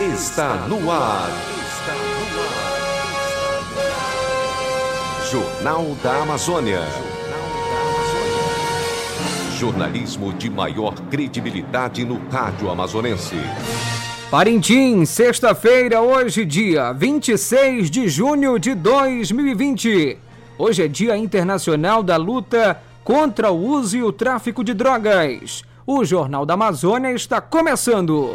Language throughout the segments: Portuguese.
está no ar. Jornal da Amazônia. Jornalismo de maior credibilidade no rádio amazonense. Parintins, sexta-feira, hoje, dia 26 de junho de 2020. Hoje é Dia Internacional da Luta contra o Uso e o Tráfico de Drogas. O Jornal da Amazônia está começando.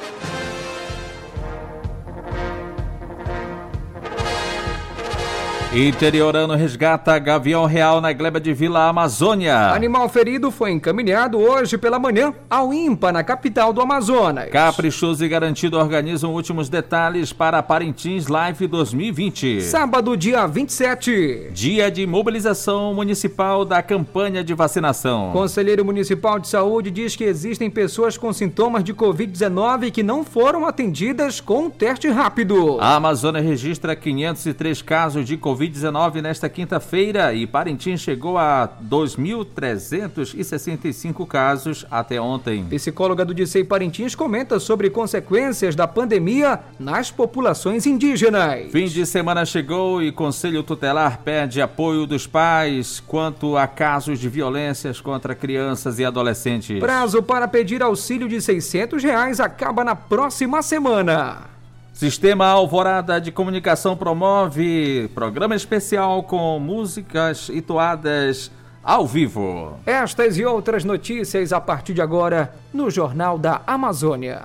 Interiorano resgata Gavião Real na gleba de Vila Amazônia. Animal ferido foi encaminhado hoje pela manhã ao IMPA, na capital do Amazonas. Caprichoso e Garantido organizam últimos detalhes para Parintins Live 2020. Sábado, dia 27. Dia de mobilização municipal da campanha de vacinação. Conselheiro Municipal de Saúde diz que existem pessoas com sintomas de Covid-19 que não foram atendidas com um teste rápido. A Amazônia registra 503 casos de Covid-19 Covid-19 nesta quinta-feira e Parintins chegou a 2.365 casos até ontem. Psicóloga do Dicei Parintins comenta sobre consequências da pandemia nas populações indígenas. Fim de semana chegou e Conselho Tutelar pede apoio dos pais quanto a casos de violências contra crianças e adolescentes. Prazo para pedir auxílio de 600 reais acaba na próxima semana. Sistema Alvorada de Comunicação promove programa especial com músicas e toadas ao vivo. Estas e outras notícias a partir de agora no Jornal da Amazônia.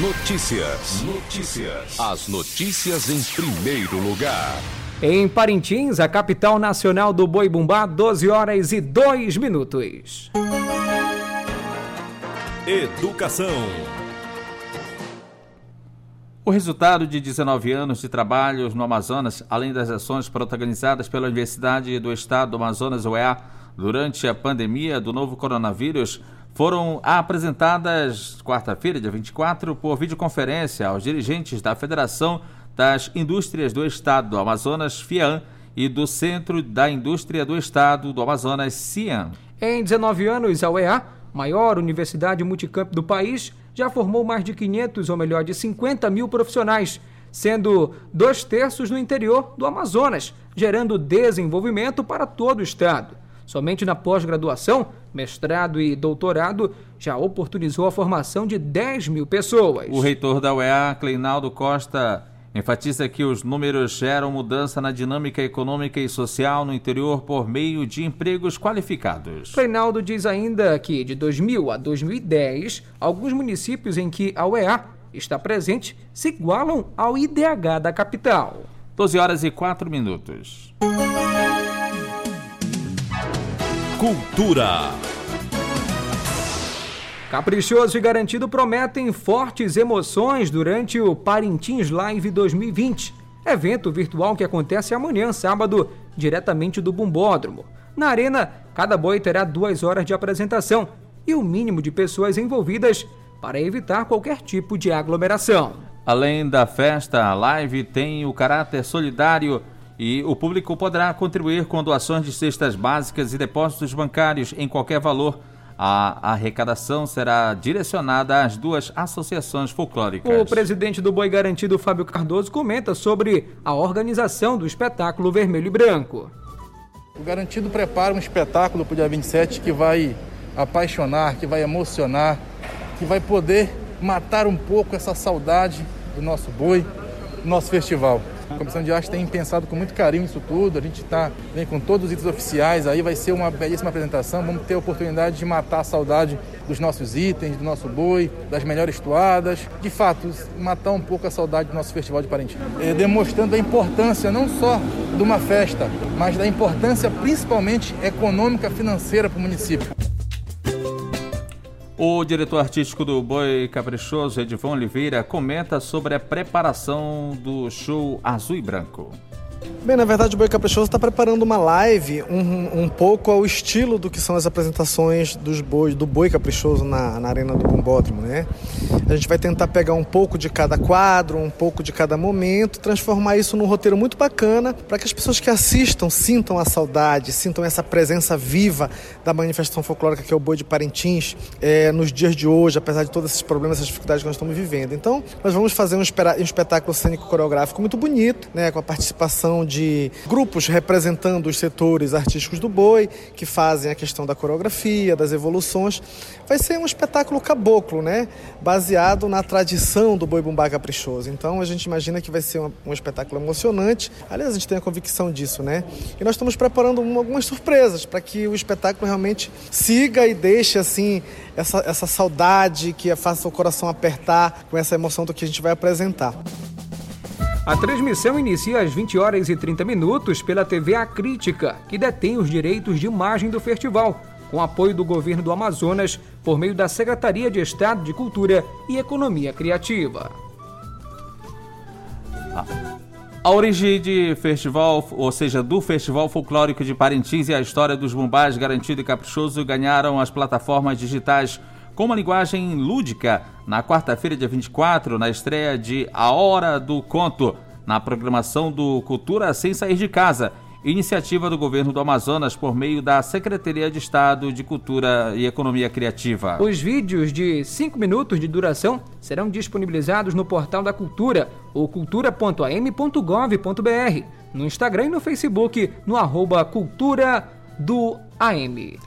Notícias. Notícias. As notícias em primeiro lugar. Em Parintins, a capital nacional do boi bumbá, 12 horas e 2 minutos. Educação. O resultado de 19 anos de trabalhos no Amazonas, além das ações protagonizadas pela Universidade do Estado do Amazonas, UEA, durante a pandemia do novo coronavírus, foram apresentadas quarta-feira, dia 24, por videoconferência aos dirigentes da Federação das Indústrias do Estado do Amazonas, FIAM, e do Centro da Indústria do Estado do Amazonas, CIAM. Em 19 anos, a UEA, maior universidade multicamp do país, já formou mais de 500, ou melhor, de 50 mil profissionais, sendo dois terços no interior do Amazonas, gerando desenvolvimento para todo o estado. Somente na pós-graduação, mestrado e doutorado, já oportunizou a formação de 10 mil pessoas. O reitor da UEA, Cleinaldo Costa, Enfatiza que os números geram mudança na dinâmica econômica e social no interior por meio de empregos qualificados. Reinaldo diz ainda que, de 2000 a 2010, alguns municípios em que a UEA está presente se igualam ao IDH da capital. 12 horas e 4 minutos. Cultura. Caprichoso e garantido prometem fortes emoções durante o Parintins Live 2020, evento virtual que acontece amanhã, sábado, diretamente do Bumbódromo. Na arena, cada boi terá duas horas de apresentação e o mínimo de pessoas envolvidas para evitar qualquer tipo de aglomeração. Além da festa, a live tem o caráter solidário e o público poderá contribuir com doações de cestas básicas e depósitos bancários em qualquer valor a arrecadação será direcionada às duas associações folclóricas. O presidente do Boi Garantido, Fábio Cardoso, comenta sobre a organização do espetáculo Vermelho e Branco. O Garantido prepara um espetáculo para o dia 27 que vai apaixonar, que vai emocionar, que vai poder matar um pouco essa saudade do nosso boi, do nosso festival. A Comissão de Arte tem pensado com muito carinho isso tudo. A gente está vem com todos os itens oficiais. Aí vai ser uma belíssima apresentação. Vamos ter a oportunidade de matar a saudade dos nossos itens, do nosso boi, das melhores toadas. De fato, matar um pouco a saudade do nosso Festival de Parintins. É, demonstrando a importância não só de uma festa, mas da importância principalmente econômica, financeira para o município. O diretor artístico do Boi Caprichoso, Edivon Oliveira, comenta sobre a preparação do show Azul e Branco. Bem, na verdade o Boi Caprichoso está preparando uma live um, um pouco ao estilo do que são as apresentações dos bois, do Boi Caprichoso na, na Arena do Bombódromo, né? A gente vai tentar pegar um pouco de cada quadro, um pouco de cada momento, transformar isso num roteiro muito bacana para que as pessoas que assistam sintam a saudade, sintam essa presença viva da manifestação folclórica que é o Boi de Parintins é, nos dias de hoje, apesar de todos esses problemas, essas dificuldades que nós estamos vivendo. Então, nós vamos fazer um, um espetáculo cênico coreográfico muito bonito, né, com a participação de grupos representando os setores artísticos do boi, que fazem a questão da coreografia, das evoluções. Vai ser um espetáculo caboclo, né? Baseado na tradição do boi bumbá caprichoso. Então a gente imagina que vai ser um, um espetáculo emocionante. Aliás, a gente tem a convicção disso, né? E nós estamos preparando algumas surpresas para que o espetáculo realmente siga e deixe assim essa, essa saudade que faça o coração apertar com essa emoção do que a gente vai apresentar. A transmissão inicia às 20 horas e 30 minutos pela TV A Crítica, que detém os direitos de imagem do festival, com apoio do governo do Amazonas por meio da Secretaria de Estado de Cultura e Economia Criativa. A origem de festival, ou seja, do Festival Folclórico de Parintins e a história dos bumbás garantido e caprichoso ganharam as plataformas digitais com uma linguagem lúdica na quarta-feira, dia 24, na estreia de A Hora do Conto, na programação do Cultura Sem Sair de Casa, iniciativa do governo do Amazonas por meio da Secretaria de Estado de Cultura e Economia Criativa. Os vídeos de 5 minutos de duração serão disponibilizados no portal da Cultura, ou cultura.am.gov.br, no Instagram e no Facebook, no arroba Cultura do AM.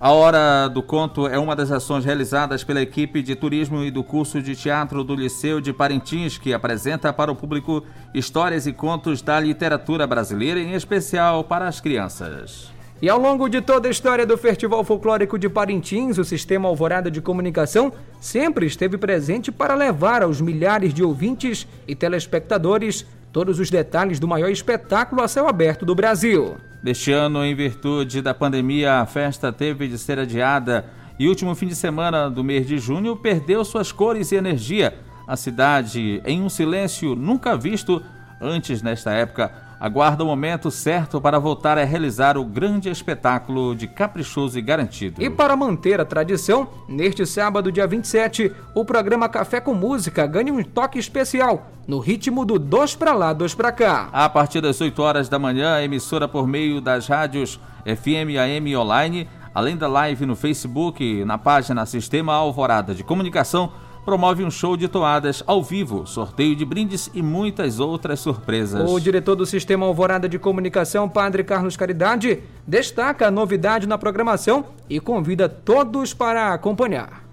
A Hora do Conto é uma das ações realizadas pela equipe de turismo e do curso de teatro do Liceu de Parintins, que apresenta para o público histórias e contos da literatura brasileira, em especial para as crianças. E ao longo de toda a história do Festival Folclórico de Parintins, o Sistema Alvorada de Comunicação sempre esteve presente para levar aos milhares de ouvintes e telespectadores todos os detalhes do maior espetáculo a céu aberto do Brasil. Deste ano, em virtude da pandemia, a festa teve de ser adiada e último fim de semana do mês de junho perdeu suas cores e energia. A cidade, em um silêncio nunca visto antes nesta época, aguarda o momento certo para voltar a realizar o grande espetáculo de Caprichoso e Garantido. E para manter a tradição, neste sábado, dia 27, o programa Café com Música ganha um toque especial, no ritmo do dois para lá, dois para cá. A partir das 8 horas da manhã, a emissora por meio das rádios FM AM online, além da live no Facebook, na página Sistema Alvorada de Comunicação, promove um show de toadas ao vivo, sorteio de brindes e muitas outras surpresas. O diretor do Sistema Alvorada de Comunicação, Padre Carlos Caridade, destaca a novidade na programação e convida todos para acompanhar.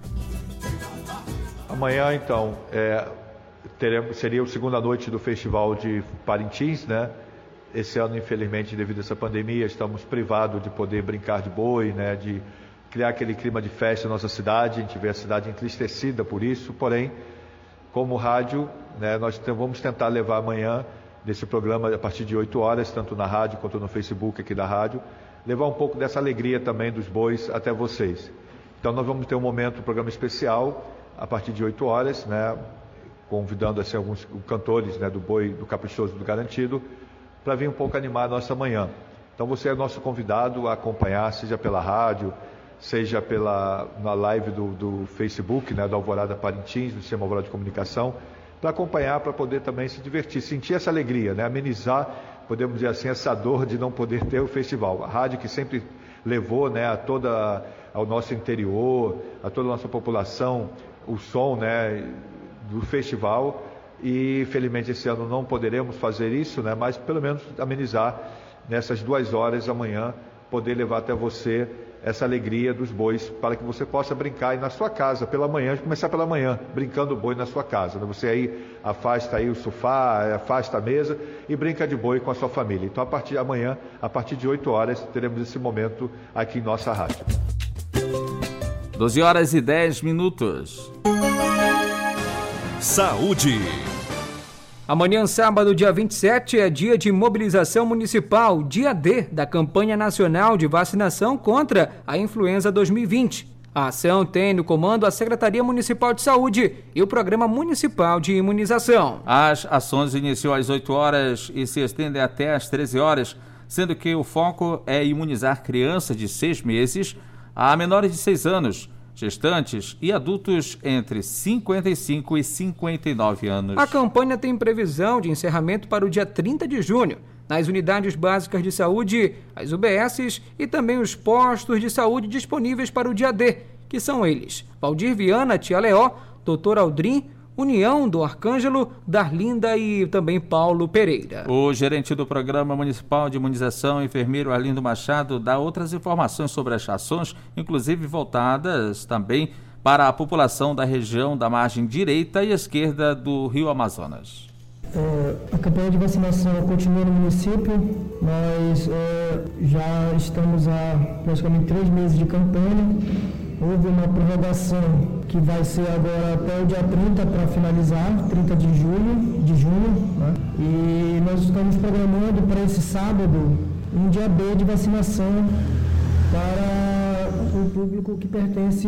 Amanhã, então, é, teremos, seria a segunda noite do Festival de Parintins, né? Esse ano, infelizmente, devido a essa pandemia, estamos privados de poder brincar de boi, né? De criar aquele clima de festa na nossa cidade, a gente vê a cidade entristecida por isso, porém, como rádio, né, nós vamos tentar levar amanhã, nesse programa, a partir de 8 horas, tanto na rádio quanto no Facebook aqui da rádio, levar um pouco dessa alegria também dos bois até vocês. Então nós vamos ter um momento, um programa especial, a partir de 8 horas, né, convidando assim, alguns cantores né, do boi, do caprichoso, do garantido, para vir um pouco animar a nossa manhã. Então você é nosso convidado a acompanhar, seja pela rádio, seja pela, na live do, do Facebook, né, do Alvorada Parintins, do Sistema Alvorada de Comunicação, para acompanhar, para poder também se divertir, sentir essa alegria, né, amenizar, podemos dizer assim, essa dor de não poder ter o festival. A rádio que sempre levou né, a toda, ao nosso interior, a toda a nossa população, o som né, do festival, e felizmente esse ano não poderemos fazer isso, né, mas pelo menos amenizar nessas duas horas amanhã, poder levar até você essa alegria dos bois para que você possa brincar aí na sua casa pela manhã, começar pela manhã, brincando boi na sua casa. Né? Você aí afasta aí o sofá, afasta a mesa e brinca de boi com a sua família. Então a partir de amanhã, a partir de 8 horas, teremos esse momento aqui em nossa rádio. 12 horas e 10 minutos. Saúde. Amanhã, sábado, dia 27, é dia de mobilização municipal, dia D da campanha nacional de vacinação contra a influenza 2020. A ação tem no comando a Secretaria Municipal de Saúde e o Programa Municipal de Imunização. As ações iniciam às 8 horas e se estendem até às 13 horas, sendo que o foco é imunizar crianças de 6 meses a menores de 6 anos gestantes e adultos entre 55 e 59 anos. A campanha tem previsão de encerramento para o dia 30 de junho nas unidades básicas de saúde, as UBSs e também os postos de saúde disponíveis para o dia D, que são eles: Valdir Viana, Tia Leó, Doutor Aldrin, União do Arcângelo, Darlinda e também Paulo Pereira. O gerente do Programa Municipal de Imunização, enfermeiro Arlindo Machado, dá outras informações sobre as ações, inclusive voltadas também para a população da região da margem direita e esquerda do Rio Amazonas. É, a campanha de vacinação continua no município, nós é, já estamos há praticamente três meses de campanha houve uma prorrogação que vai ser agora até o dia 30 para finalizar, 30 de julho, de junho, né? e nós estamos programando para esse sábado um dia B de vacinação para o público que pertence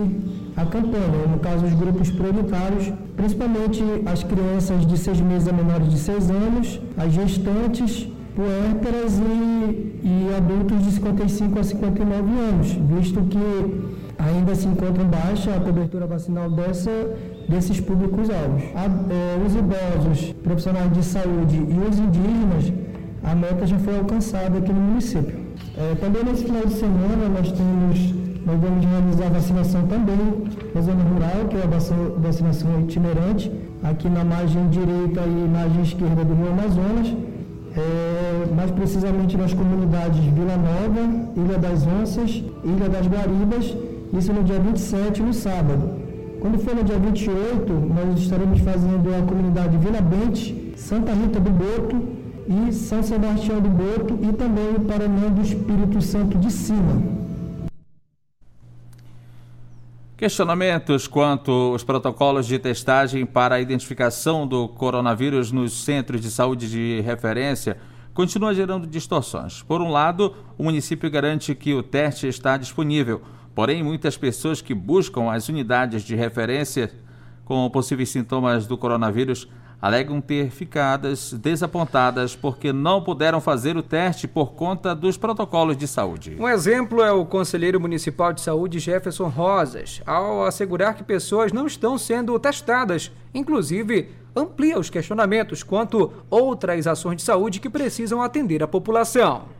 à campanha, no caso os grupos prioritários, principalmente as crianças de 6 meses a menores de 6 anos, as gestantes, puérperas e, e adultos de 55 a 59 anos, visto que ainda se encontra baixa a cobertura vacinal dessa, desses públicos-alvos. É, os idosos, profissionais de saúde e os indígenas, a meta já foi alcançada aqui no município. É, também nesse final de semana nós temos, nós vamos realizar vacinação também na zona rural, que é a vacinação itinerante, aqui na margem direita e margem esquerda do Rio Amazonas. É, mais precisamente nas comunidades Vila Nova, Ilha das Onças, Ilha das Guaribas isso no dia 27, no sábado. Quando for no dia 28, nós estaremos fazendo a comunidade Vila Bente, Santa Rita do Boto e São Sebastião do Boto e também o Paraná do Espírito Santo de Cima. Questionamentos quanto aos protocolos de testagem para a identificação do coronavírus nos centros de saúde de referência continuam gerando distorções. Por um lado, o município garante que o teste está disponível. Porém, muitas pessoas que buscam as unidades de referência com possíveis sintomas do coronavírus alegam ter ficadas desapontadas porque não puderam fazer o teste por conta dos protocolos de saúde. Um exemplo é o conselheiro municipal de saúde Jefferson Rosas, ao assegurar que pessoas não estão sendo testadas, inclusive amplia os questionamentos quanto outras ações de saúde que precisam atender a população.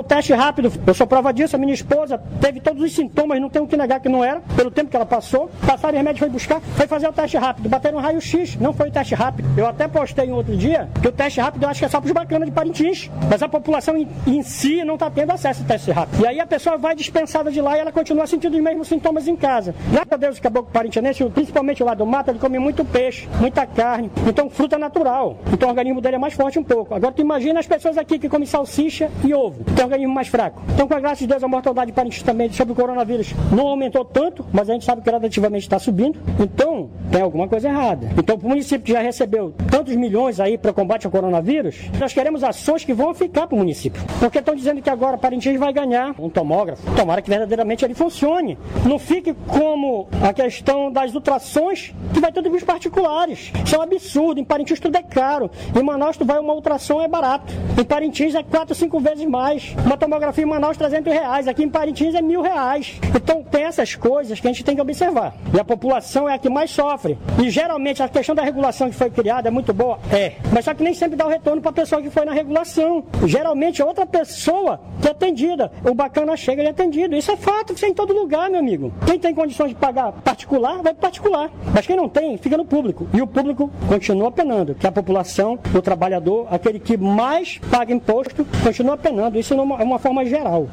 O teste rápido, eu sou prova disso, a minha esposa teve todos os sintomas, não tenho que negar que não era, pelo tempo que ela passou. Passaram remédio, foi buscar, foi fazer o teste rápido, bateram um raio-x, não foi o teste rápido. Eu até postei um outro dia que o teste rápido eu acho que é só para os bacanas de Parintins, mas a população em, em si não está tendo acesso ao teste rápido. E aí a pessoa vai dispensada de lá e ela continua sentindo os mesmos sintomas em casa. Graças a Deus o caboclo parintinense, principalmente lá do mato, ele come muito peixe, muita carne, então fruta natural. Então o organismo dele é mais forte um pouco. Agora tu imagina as pessoas aqui que comem salsicha e ovo. Então organismo mais fraco. Então, com a graça de Deus, a mortalidade parente também sobre o coronavírus não aumentou tanto, mas a gente sabe que gradativamente está subindo. Então, tem alguma coisa errada. Então, o município que já recebeu tantos milhões aí para combate ao coronavírus, nós queremos ações que vão ficar para o município. Porque estão dizendo que agora Parintins vai ganhar um tomógrafo. Tomara que verdadeiramente ele funcione. Não fique como a questão das ultrações, que vai tudo para os particulares. Isso é um absurdo. Em Parintins tudo é caro. Em Manaus, tu vai uma ultrassom é barato. Em Parintins é quatro, cinco vezes mais. Uma tomografia em Manaus 300 reais, aqui em Parintins é mil reais. Então tem essas coisas que a gente tem que observar. E a população é a que mais sofre. E geralmente a questão da regulação que foi criada é muito boa? É. Mas só que nem sempre dá o retorno para a pessoa que foi na regulação. Geralmente é outra pessoa que é atendida. O bacana chega e é atendido. Isso é fato, isso é em todo lugar, meu amigo. Quem tem condições de pagar particular, vai particular. Mas quem não tem, fica no público. E o público continua penando. Que a população, o trabalhador, aquele que mais paga imposto, continua penando. Isso é uma forma geral.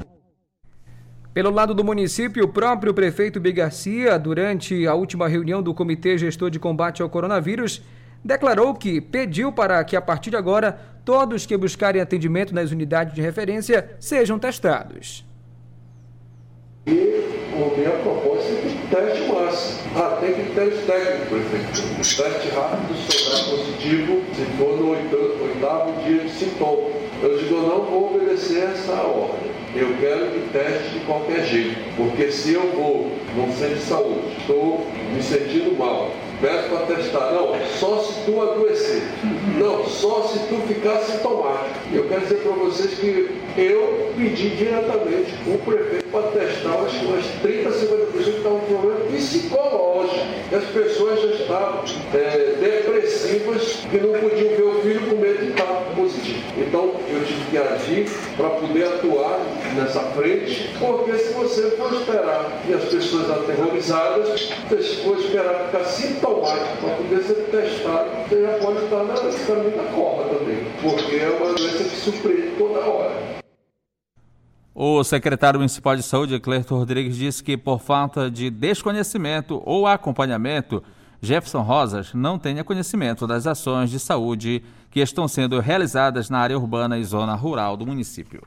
Pelo lado do município, o próprio prefeito Bigarcia, durante a última reunião do Comitê Gestor de Combate ao Coronavírus, declarou que pediu para que, a partir de agora, todos que buscarem atendimento nas unidades de referência sejam testados. E ontem a proposta é de teste massa. Ah, tem que ter técnico, prefeito. Teste rápido, se der positivo, se for no oitavo dia de sintoma. Eu digo, eu não vou obedecer essa ordem. Eu quero que teste de qualquer jeito, porque se eu vou no centro de saúde, estou me sentindo mal, peço para testar. Não, só se tu adoecer. Não, só se tu ficar sintomático. Eu quero dizer para vocês que eu pedi diretamente o prefeito para testar umas, umas 30, 50 pessoas que estavam com problema psicológico. As pessoas já estavam é, depressivas que não podiam ver o filho com medo de estar positivo. Então eu tive que agir para poder atuar nessa frente, porque se você for esperar e as pessoas aterrorizadas, se for esperar ficar sintomático para poder ser testado, você já pode estar nesse caminho da cova também, porque é uma doença que surpreende toda hora. O secretário municipal de saúde, Cleiton Rodrigues, disse que por falta de desconhecimento ou acompanhamento, Jefferson Rosas não tenha conhecimento das ações de saúde que estão sendo realizadas na área urbana e zona rural do município.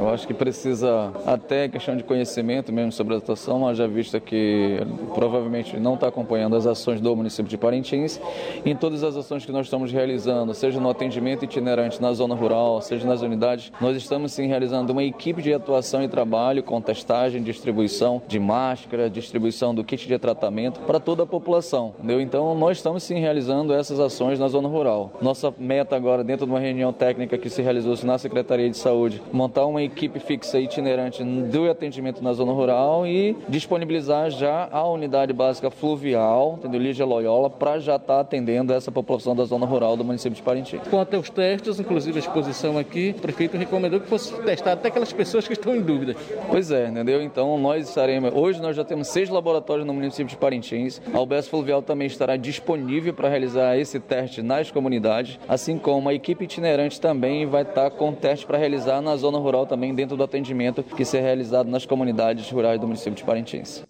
Eu acho que precisa até questão de conhecimento mesmo sobre a situação, mas já visto que provavelmente não está acompanhando as ações do município de Parintins. Em todas as ações que nós estamos realizando, seja no atendimento itinerante na zona rural, seja nas unidades, nós estamos sim realizando uma equipe de atuação e trabalho com testagem, distribuição de máscara, distribuição do kit de tratamento para toda a população. Entendeu? Então nós estamos sim realizando essas ações na zona rural. Nossa meta agora, dentro de uma reunião técnica que se realizou na Secretaria de Saúde, montar uma equipe fixa itinerante do atendimento na zona rural e disponibilizar já a unidade básica fluvial, entendeu? Lígia Loyola, para já estar tá atendendo essa população da zona rural do município de Parintins. Quanto aos testes, inclusive a exposição aqui, o prefeito recomendou que fosse testado até aquelas pessoas que estão em dúvida. Pois é, entendeu? Então nós estaremos. Hoje nós já temos seis laboratórios no município de Parintins. A UBS Fluvial também estará disponível para realizar esse teste nas comunidades, assim como a equipe itinerante também vai estar tá com teste para realizar na zona rural também dentro do atendimento que ser realizado nas comunidades rurais do município de Parintins.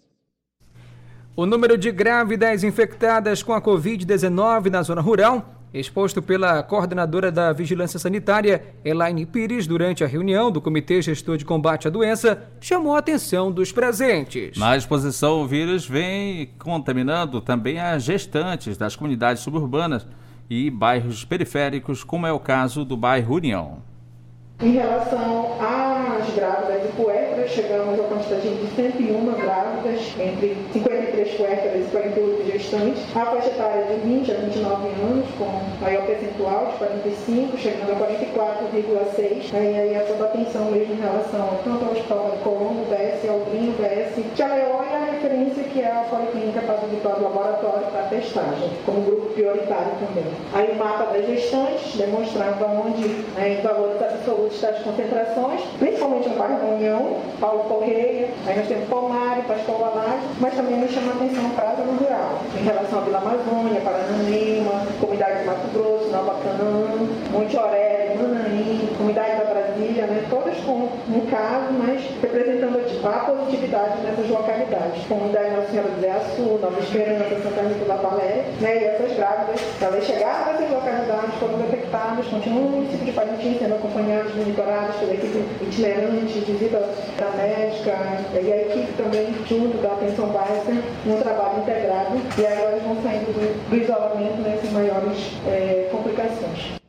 O número de grávidas infectadas com a Covid-19 na zona rural, exposto pela coordenadora da Vigilância Sanitária, Elaine Pires, durante a reunião do Comitê Gestor de Combate à Doença, chamou a atenção dos presentes. Na exposição, o vírus vem contaminando também as gestantes das comunidades suburbanas e bairros periféricos, como é o caso do bairro União. Em relação às grávidas e puérperas, chegamos à quantidade de 101 grávidas, entre 53 puérperas e 48 gestantes. A faixa etária de 20 a 29 anos, com maior percentual de 45, chegando a 44,6. E aí é toda a atenção mesmo em relação tanto ao Hospital de Colombo, BS, Aldrinho, BS, Chaleó e a a Policlínica Padre Vitório Laboratório para testagem, como grupo prioritário também. Aí o mapa das gestantes, demonstrando onde, né, em valores absolutos, das concentrações, principalmente no bairro da União, Paulo Correia, aí nós temos Palmares, Pastor Valade, mas também nos chama a atenção a Praça no Rural, em relação à Vila Amazônia, Parananima, Comunidade de Mato Grosso, Nova Canaã, Monte Aurélio, Manaim, Comunidade né, todas com um caso, mas representando a positividade nessas localidades. Comunidade Nossa Senhora do Zé Açu, Nova Esperança, Santa Rita da Valéria, né, e essas grávidas, elas chegaram nessas localidades, foram detectadas, continuam no município de Parintins sendo acompanhadas monitoradas pela equipe itinerante, visita da médica e a equipe também, junto da atenção básica, um trabalho integrado. E aí elas vão saindo do, do isolamento nessas maiores é, complicações.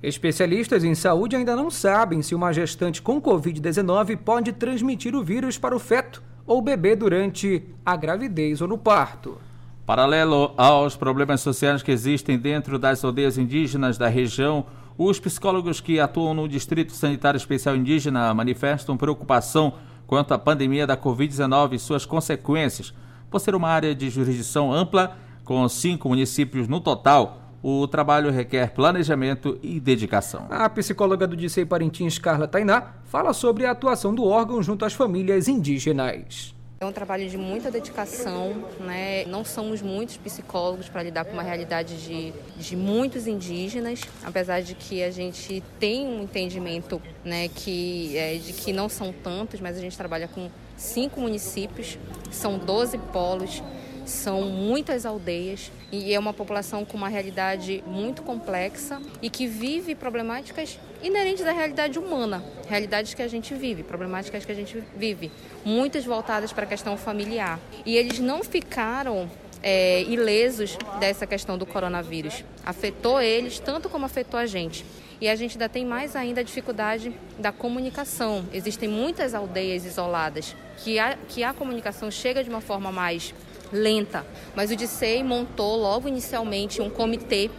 Especialistas em saúde ainda não sabem se uma gestante com Covid-19 pode transmitir o vírus para o feto ou bebê durante a gravidez ou no parto. Paralelo aos problemas sociais que existem dentro das aldeias indígenas da região, os psicólogos que atuam no Distrito Sanitário Especial Indígena manifestam preocupação quanto à pandemia da Covid-19 e suas consequências. Por ser uma área de jurisdição ampla, com cinco municípios no total, o trabalho requer planejamento e dedicação. A psicóloga do Dicei Parintins, Carla Tainá, fala sobre a atuação do órgão junto às famílias indígenas. É um trabalho de muita dedicação, né? não somos muitos psicólogos para lidar com uma realidade de, de muitos indígenas, apesar de que a gente tem um entendimento né, que, é, de que não são tantos, mas a gente trabalha com cinco municípios, são 12 polos, são muitas aldeias e é uma população com uma realidade muito complexa e que vive problemáticas inerentes à realidade humana, realidades que a gente vive, problemáticas que a gente vive, muitas voltadas para a questão familiar. E eles não ficaram é, ilesos dessa questão do coronavírus. Afetou eles tanto como afetou a gente. E a gente ainda tem mais ainda a dificuldade da comunicação. Existem muitas aldeias isoladas que a, que a comunicação chega de uma forma mais lenta. Mas o DICEI montou logo inicialmente um comitê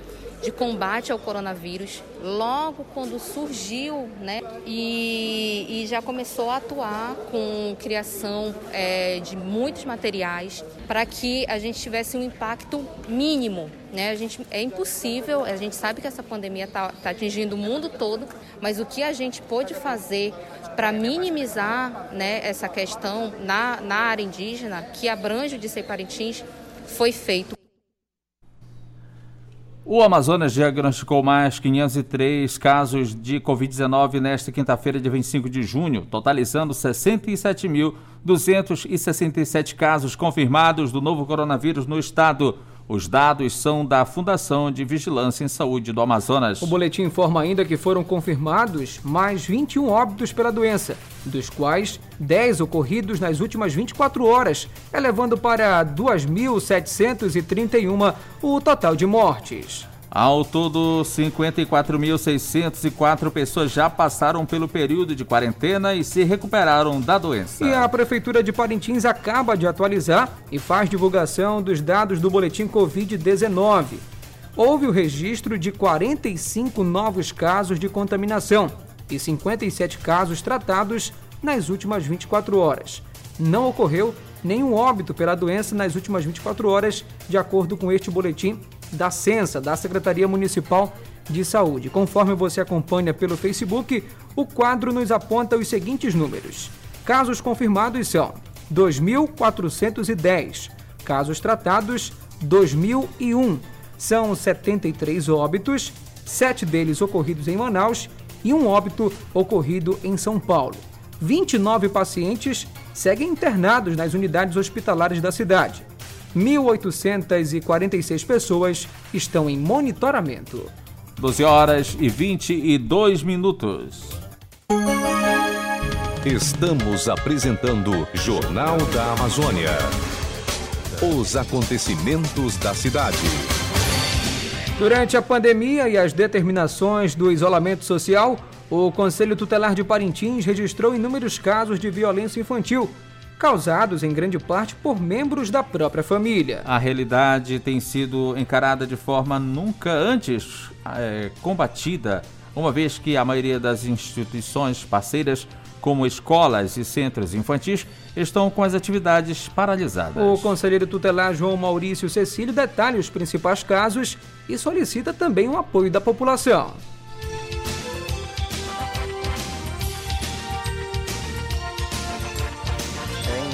de combate ao coronavírus, logo quando surgiu, né, e, e já começou a atuar com criação é, de muitos materiais para que a gente tivesse um impacto mínimo. Né? A gente, é impossível, a gente sabe que essa pandemia está tá atingindo o mundo todo, mas o que a gente pôde fazer para minimizar né, essa questão na, na área indígena, que abrange o de Parintins, foi feito. O Amazonas diagnosticou mais 503 casos de Covid-19 nesta quinta-feira, de 25 de junho, totalizando 67.267 casos confirmados do novo coronavírus no estado. Os dados são da Fundação de Vigilância em Saúde do Amazonas. O boletim informa ainda que foram confirmados mais 21 óbitos pela doença, dos quais 10 ocorridos nas últimas 24 horas, elevando para 2.731 o total de mortes. Ao todo, 54.604 pessoas já passaram pelo período de quarentena e se recuperaram da doença. E a Prefeitura de Parintins acaba de atualizar e faz divulgação dos dados do boletim Covid-19. Houve o registro de 45 novos casos de contaminação e 57 casos tratados nas últimas 24 horas. Não ocorreu nenhum óbito pela doença nas últimas 24 horas, de acordo com este boletim da Censa, da Secretaria Municipal de Saúde. Conforme você acompanha pelo Facebook, o quadro nos aponta os seguintes números. Casos confirmados são 2.410. Casos tratados, 2.001. São 73 óbitos, sete deles ocorridos em Manaus e um óbito ocorrido em São Paulo. 29 pacientes seguem internados nas unidades hospitalares da cidade. 1.846 pessoas estão em monitoramento. 12 horas e 22 minutos. Estamos apresentando Jornal da Amazônia. Os acontecimentos da cidade. Durante a pandemia e as determinações do isolamento social, o Conselho Tutelar de Parintins registrou inúmeros casos de violência infantil causados em grande parte por membros da própria família. A realidade tem sido encarada de forma nunca antes é, combatida, uma vez que a maioria das instituições parceiras, como escolas e centros infantis, estão com as atividades paralisadas. O conselheiro tutelar João Maurício Cecílio detalha os principais casos e solicita também o apoio da população.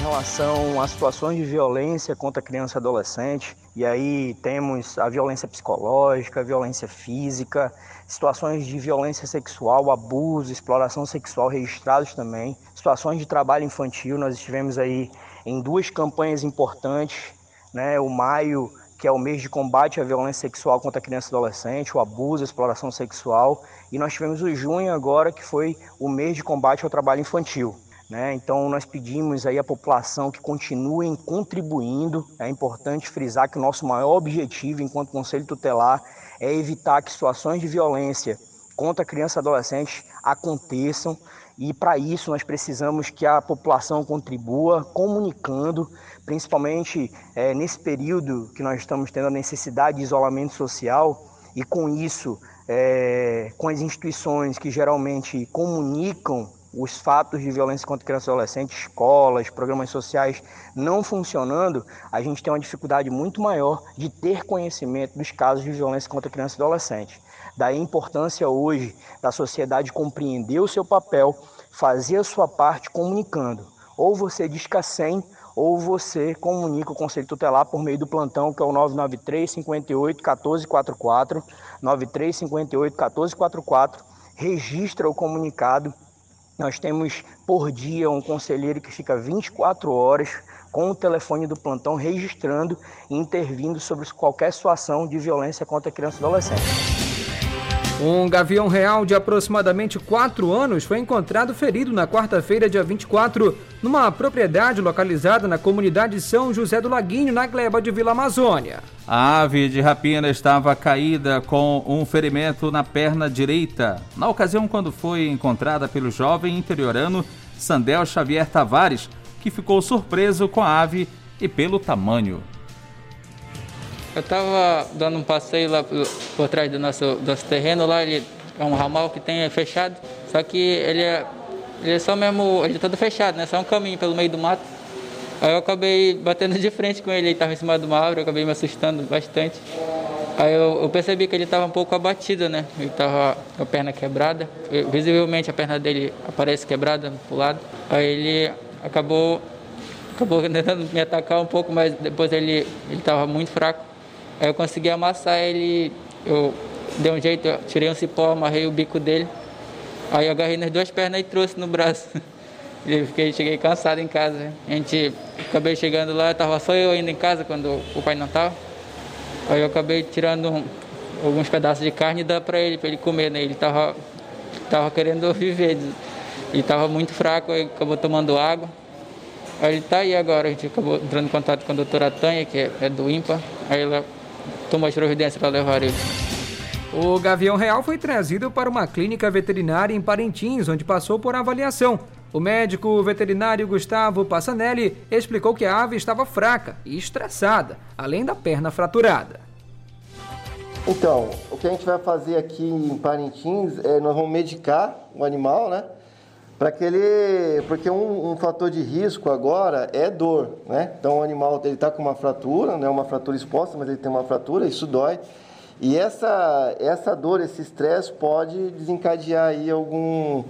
Relação a situações de violência contra criança e adolescente. E aí temos a violência psicológica, a violência física, situações de violência sexual, abuso, exploração sexual registrados também, situações de trabalho infantil. Nós estivemos aí em duas campanhas importantes, né? O maio que é o mês de combate à violência sexual contra criança e adolescente, o abuso, a exploração sexual, e nós tivemos o junho agora, que foi o mês de combate ao trabalho infantil. Né? Então nós pedimos aí à população que continuem contribuindo. É importante frisar que o nosso maior objetivo enquanto Conselho Tutelar é evitar que situações de violência contra crianças e adolescentes aconteçam. E para isso nós precisamos que a população contribua comunicando, principalmente é, nesse período que nós estamos tendo a necessidade de isolamento social, e com isso, é, com as instituições que geralmente comunicam os fatos de violência contra crianças e adolescentes, escolas, programas sociais não funcionando, a gente tem uma dificuldade muito maior de ter conhecimento dos casos de violência contra crianças e adolescentes. Daí a importância hoje da sociedade compreender o seu papel, fazer a sua parte comunicando. Ou você disca 100 ou você comunica o Conselho Tutelar por meio do plantão que é o 993 58 1444, 93 58 1444, registra o comunicado nós temos por dia um conselheiro que fica 24 horas com o telefone do plantão registrando e intervindo sobre qualquer situação de violência contra criança e adolescente. Um gavião real de aproximadamente 4 anos foi encontrado ferido na quarta-feira, dia 24, numa propriedade localizada na comunidade São José do Laguinho, na gleba de Vila Amazônia. A ave de rapina estava caída com um ferimento na perna direita, na ocasião quando foi encontrada pelo jovem interiorano Sandel Xavier Tavares, que ficou surpreso com a ave e pelo tamanho. Eu estava dando um passeio lá por, trás do nosso, nosso terreno lá, ele é um ramal que tem é fechado, só que ele é, ele é só mesmo, ele é todo fechado, né? Só um caminho pelo meio do mato. Aí eu acabei batendo de frente com ele, ele estava em cima de uma árvore, eu acabei me assustando bastante. Aí eu, eu percebi que ele estava um pouco abatido, né? Ele estava com a perna quebrada, visivelmente a perna dele aparece quebrada pro lado. Aí ele acabou acabou tentando me atacar um pouco, mas depois ele estava muito fraco. Aí eu consegui amassar ele, eu dei um jeito, tirei um cipó, amarrei o bico dele. Aí eu agarrei nas duas pernas e trouxe no braço. E fiquei, cheguei cansado em casa. A gente acabei chegando lá, tava só eu ainda em casa quando o pai não tava. Aí eu acabei tirando um, alguns pedaços de carne e dá para ele, para ele comer, né? Ele tava, tava querendo viver. Ele tava muito fraco, aí acabou tomando água. Aí ele tá aí agora, a gente acabou entrando em contato com a doutora Tânia, que é, é do IMPA. Aí ela tomou as providências para levar ele. O Gavião Real foi trazido para uma clínica veterinária em Parintins, onde passou por avaliação. O médico veterinário Gustavo Passanelli explicou que a ave estava fraca e estressada, além da perna fraturada. Então, o que a gente vai fazer aqui em Parintins é nós vamos medicar o animal, né? Para que ele, porque um, um, fator de risco agora é dor, né? Então o animal ele está com uma fratura, não é uma fratura exposta, mas ele tem uma fratura, isso dói. E essa essa dor, esse estresse pode desencadear aí algum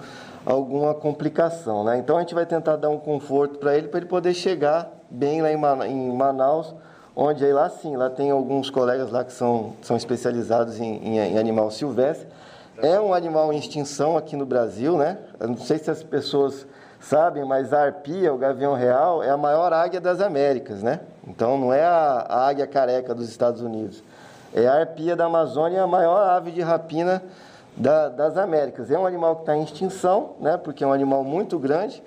alguma complicação, né? Então a gente vai tentar dar um conforto para ele para ele poder chegar bem lá em Manaus, onde aí lá sim, lá tem alguns colegas lá que são são especializados em, em, em animal silvestre é um animal em extinção aqui no Brasil, né? Eu não sei se as pessoas sabem, mas a arpia, o gavião real, é a maior águia das Américas, né? Então não é a, águia careca dos Estados Unidos. É a arpia da Amazônia, a maior ave de rapina da, das Américas. É um animal que está em extinção, né? Porque é um animal muito grande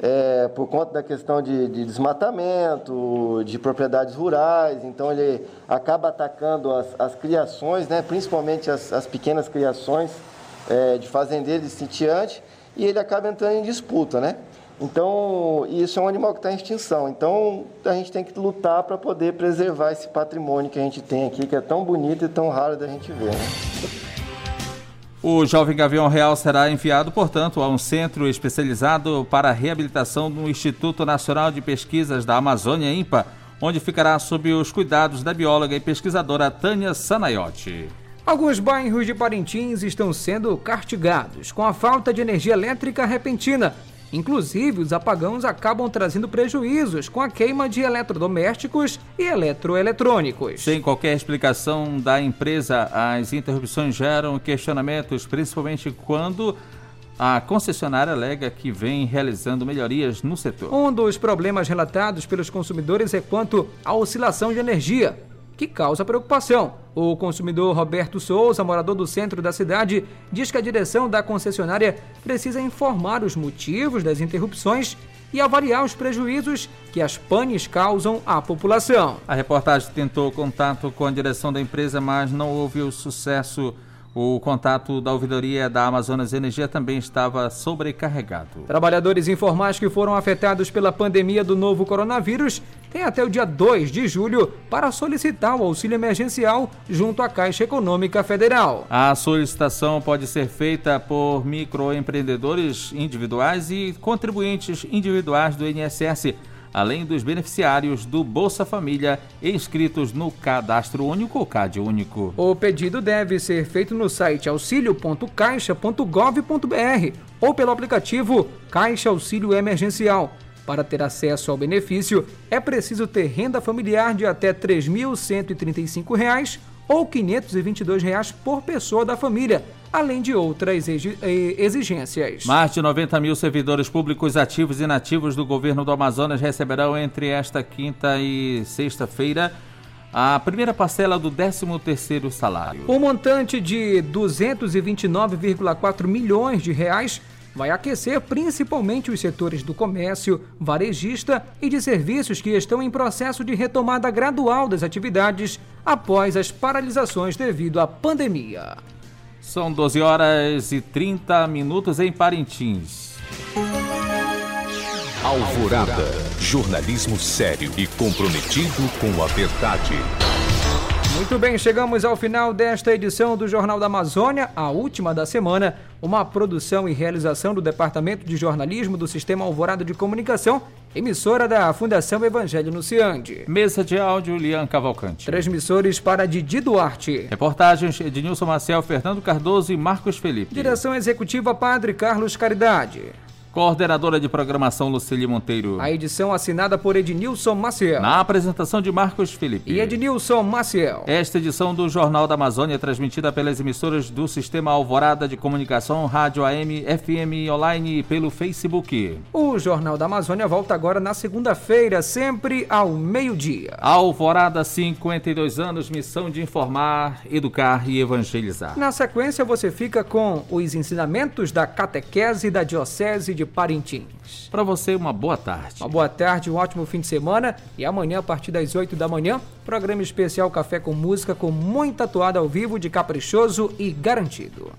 é, por conta da questão de, de, desmatamento, de propriedades rurais, então ele acaba atacando as, as criações, né, principalmente as, as pequenas criações é, de fazendeiros e sitiantes, e ele acaba entrando em disputa, né? Então, isso é um animal que está em extinção. Então, a gente tem que lutar para poder preservar esse patrimônio que a gente tem aqui, que é tão bonito e tão raro da gente ver. Né? O jovem Gavião Real será enviado, portanto, a um centro especializado para reabilitação no Instituto Nacional de Pesquisas da Amazônia, INPA, onde ficará sob os cuidados da bióloga e pesquisadora Tânia Sanaiotti. Alguns bairros de Parintins estão sendo castigados com a falta de energia elétrica repentina Inclusive, os apagões acabam trazendo prejuízos com a queima de eletrodomésticos e eletroeletrônicos. Sem qualquer explicação da empresa, as interrupções geram questionamentos, principalmente quando a concessionária alega que vem realizando melhorias no setor. Um dos problemas relatados pelos consumidores é quanto à oscilação de energia que causa preocupação. O consumidor Roberto Souza, morador do centro da cidade, diz que a direção da concessionária precisa informar os motivos das interrupções e avaliar os prejuízos que as panes causam à população. A reportagem tentou contato com a direção da empresa, mas não houve o sucesso o contato da ouvidoria da Amazonas Energia também estava sobrecarregado. Trabalhadores informais que foram afetados pela pandemia do novo coronavírus têm até o dia 2 de julho para solicitar o auxílio emergencial junto à Caixa Econômica Federal. A solicitação pode ser feita por microempreendedores individuais e contribuintes individuais do INSS além dos beneficiários do Bolsa Família inscritos no Cadastro Único ou CAD Único. O pedido deve ser feito no site auxilio.caixa.gov.br ou pelo aplicativo Caixa Auxílio Emergencial. Para ter acesso ao benefício, é preciso ter renda familiar de até R$ 3.135 ou 522 reais por pessoa da família, além de outras exigências. Mais de 90 mil servidores públicos ativos e inativos do governo do Amazonas receberão entre esta quinta e sexta-feira a primeira parcela do 13º salário. O montante de 229,4 milhões de reais vai aquecer principalmente os setores do comércio, varejista e de serviços que estão em processo de retomada gradual das atividades após as paralisações devido à pandemia. São 12 horas e 30 minutos em Parintins. Alvorada. Jornalismo sério e comprometido com a verdade. Muito bem, chegamos ao final desta edição do Jornal da Amazônia, a última da semana, uma produção e realização do Departamento de Jornalismo do Sistema Alvorada de Comunicação, emissora da Fundação Evangelho no Ciande. Mesa de áudio, Lian Cavalcante. Transmissores para Didi Duarte. Reportagens de Nilson Marcel, Fernando Cardoso e Marcos Felipe. Direção Executiva Padre Carlos Caridade. Coordenadora de programação Lucília Monteiro. A edição assinada por Ednilson Maciel. Na apresentação de Marcos Felipe. E Ednilson Maciel. Esta edição do Jornal da Amazônia é transmitida pelas emissoras do Sistema Alvorada de Comunicação, Rádio AM, FM online e pelo Facebook. O Jornal da Amazônia volta agora na segunda-feira, sempre ao meio-dia. Alvorada, 52 anos, missão de informar, educar e evangelizar. Na sequência, você fica com os ensinamentos da catequese da Diocese de Parintins. Para você, uma boa tarde. Uma boa tarde, um ótimo fim de semana. E amanhã, a partir das 8 da manhã, programa especial Café com Música com muita toada ao vivo de caprichoso e garantido.